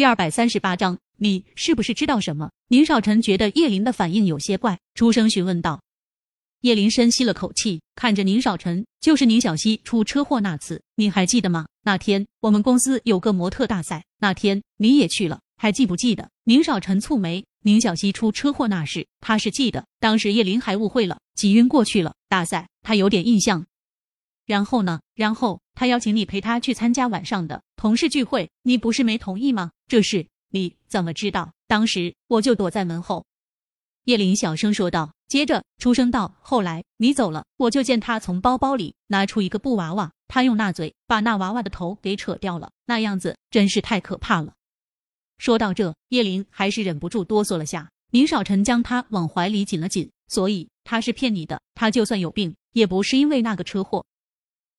第二百三十八章，你是不是知道什么？宁少臣觉得叶林的反应有些怪，出声询问道。叶林深吸了口气，看着宁少臣，就是宁小溪出车祸那次，你还记得吗？那天我们公司有个模特大赛，那天你也去了，还记不记得？宁少臣蹙眉，宁小溪出车祸那事，他是记得，当时叶林还误会了，挤晕过去了。大赛他有点印象。然后呢？然后他邀请你陪他去参加晚上的同事聚会，你不是没同意吗？这事你怎么知道？当时我就躲在门后。叶林小声说道，接着出声道：“后来你走了，我就见他从包包里拿出一个布娃娃，他用那嘴把那娃娃的头给扯掉了，那样子真是太可怕了。”说到这，叶林还是忍不住哆嗦了下。宁少臣将他往怀里紧了紧，所以他是骗你的。他就算有病，也不是因为那个车祸。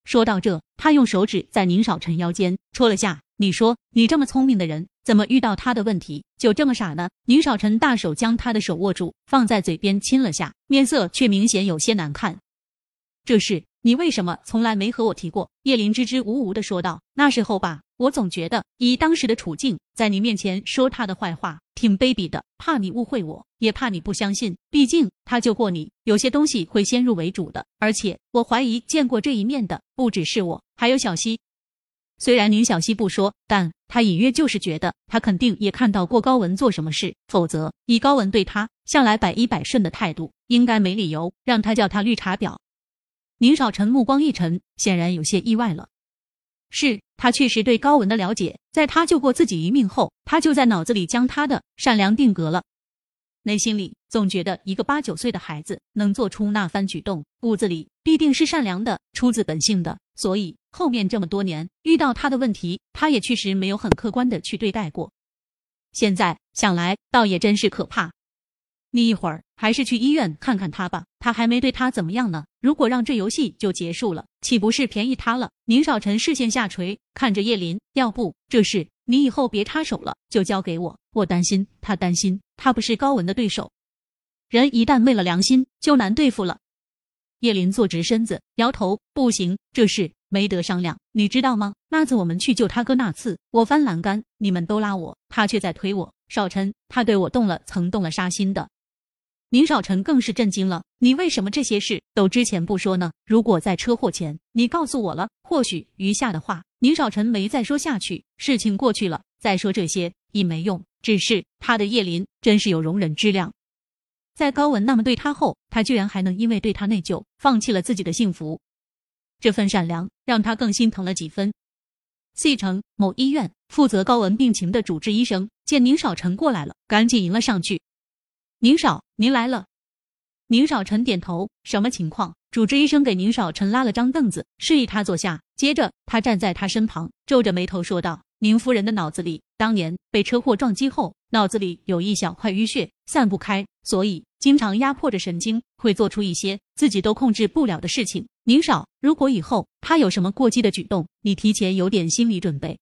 说到这，他用手指在宁少臣腰间戳了下。你说，你这么聪明的人，怎么遇到他的问题就这么傻呢？宁少臣大手将他的手握住，放在嘴边亲了下，面色却明显有些难看。这事你为什么从来没和我提过？叶林支支吾吾的说道。那时候吧。我总觉得以当时的处境，在你面前说他的坏话挺卑鄙的，怕你误会我，也怕你不相信。毕竟他救过你，有些东西会先入为主的。而且我怀疑见过这一面的不只是我，还有小溪。虽然宁小溪不说，但他隐约就是觉得他肯定也看到过高文做什么事，否则以高文对他向来百依百顺的态度，应该没理由让他叫他绿茶婊。宁少臣目光一沉，显然有些意外了。是他确实对高文的了解，在他救过自己一命后，他就在脑子里将他的善良定格了。内心里总觉得一个八九岁的孩子能做出那番举动，骨子里必定是善良的，出自本性的。所以后面这么多年遇到他的问题，他也确实没有很客观的去对待过。现在想来，倒也真是可怕。你一会儿还是去医院看看他吧，他还没对他怎么样呢。如果让这游戏就结束了，岂不是便宜他了？宁少臣视线下垂，看着叶林，要不这事你以后别插手了，就交给我。我担心他，担心他不是高文的对手。人一旦昧了良心，就难对付了。叶林坐直身子，摇头，不行，这事没得商量。你知道吗？那次我们去救他哥那次，我翻栏杆，你们都拉我，他却在推我。少臣，他对我动了，曾动了杀心的。宁少臣更是震惊了，你为什么这些事都之前不说呢？如果在车祸前你告诉我了，或许余下的话，宁少臣没再说下去。事情过去了，再说这些已没用。只是他的叶林真是有容忍之量，在高文那么对他后，他居然还能因为对他内疚，放弃了自己的幸福。这份善良让他更心疼了几分。C 城某医院负责高文病情的主治医生见宁少臣过来了，赶紧迎了上去。宁少，您来了。宁少臣点头。什么情况？主治医生给宁少臣拉了张凳子，示意他坐下。接着，他站在他身旁，皱着眉头说道：“宁夫人的脑子里，当年被车祸撞击后，脑子里有一小块淤血，散不开，所以经常压迫着神经，会做出一些自己都控制不了的事情。宁少，如果以后他有什么过激的举动，你提前有点心理准备。”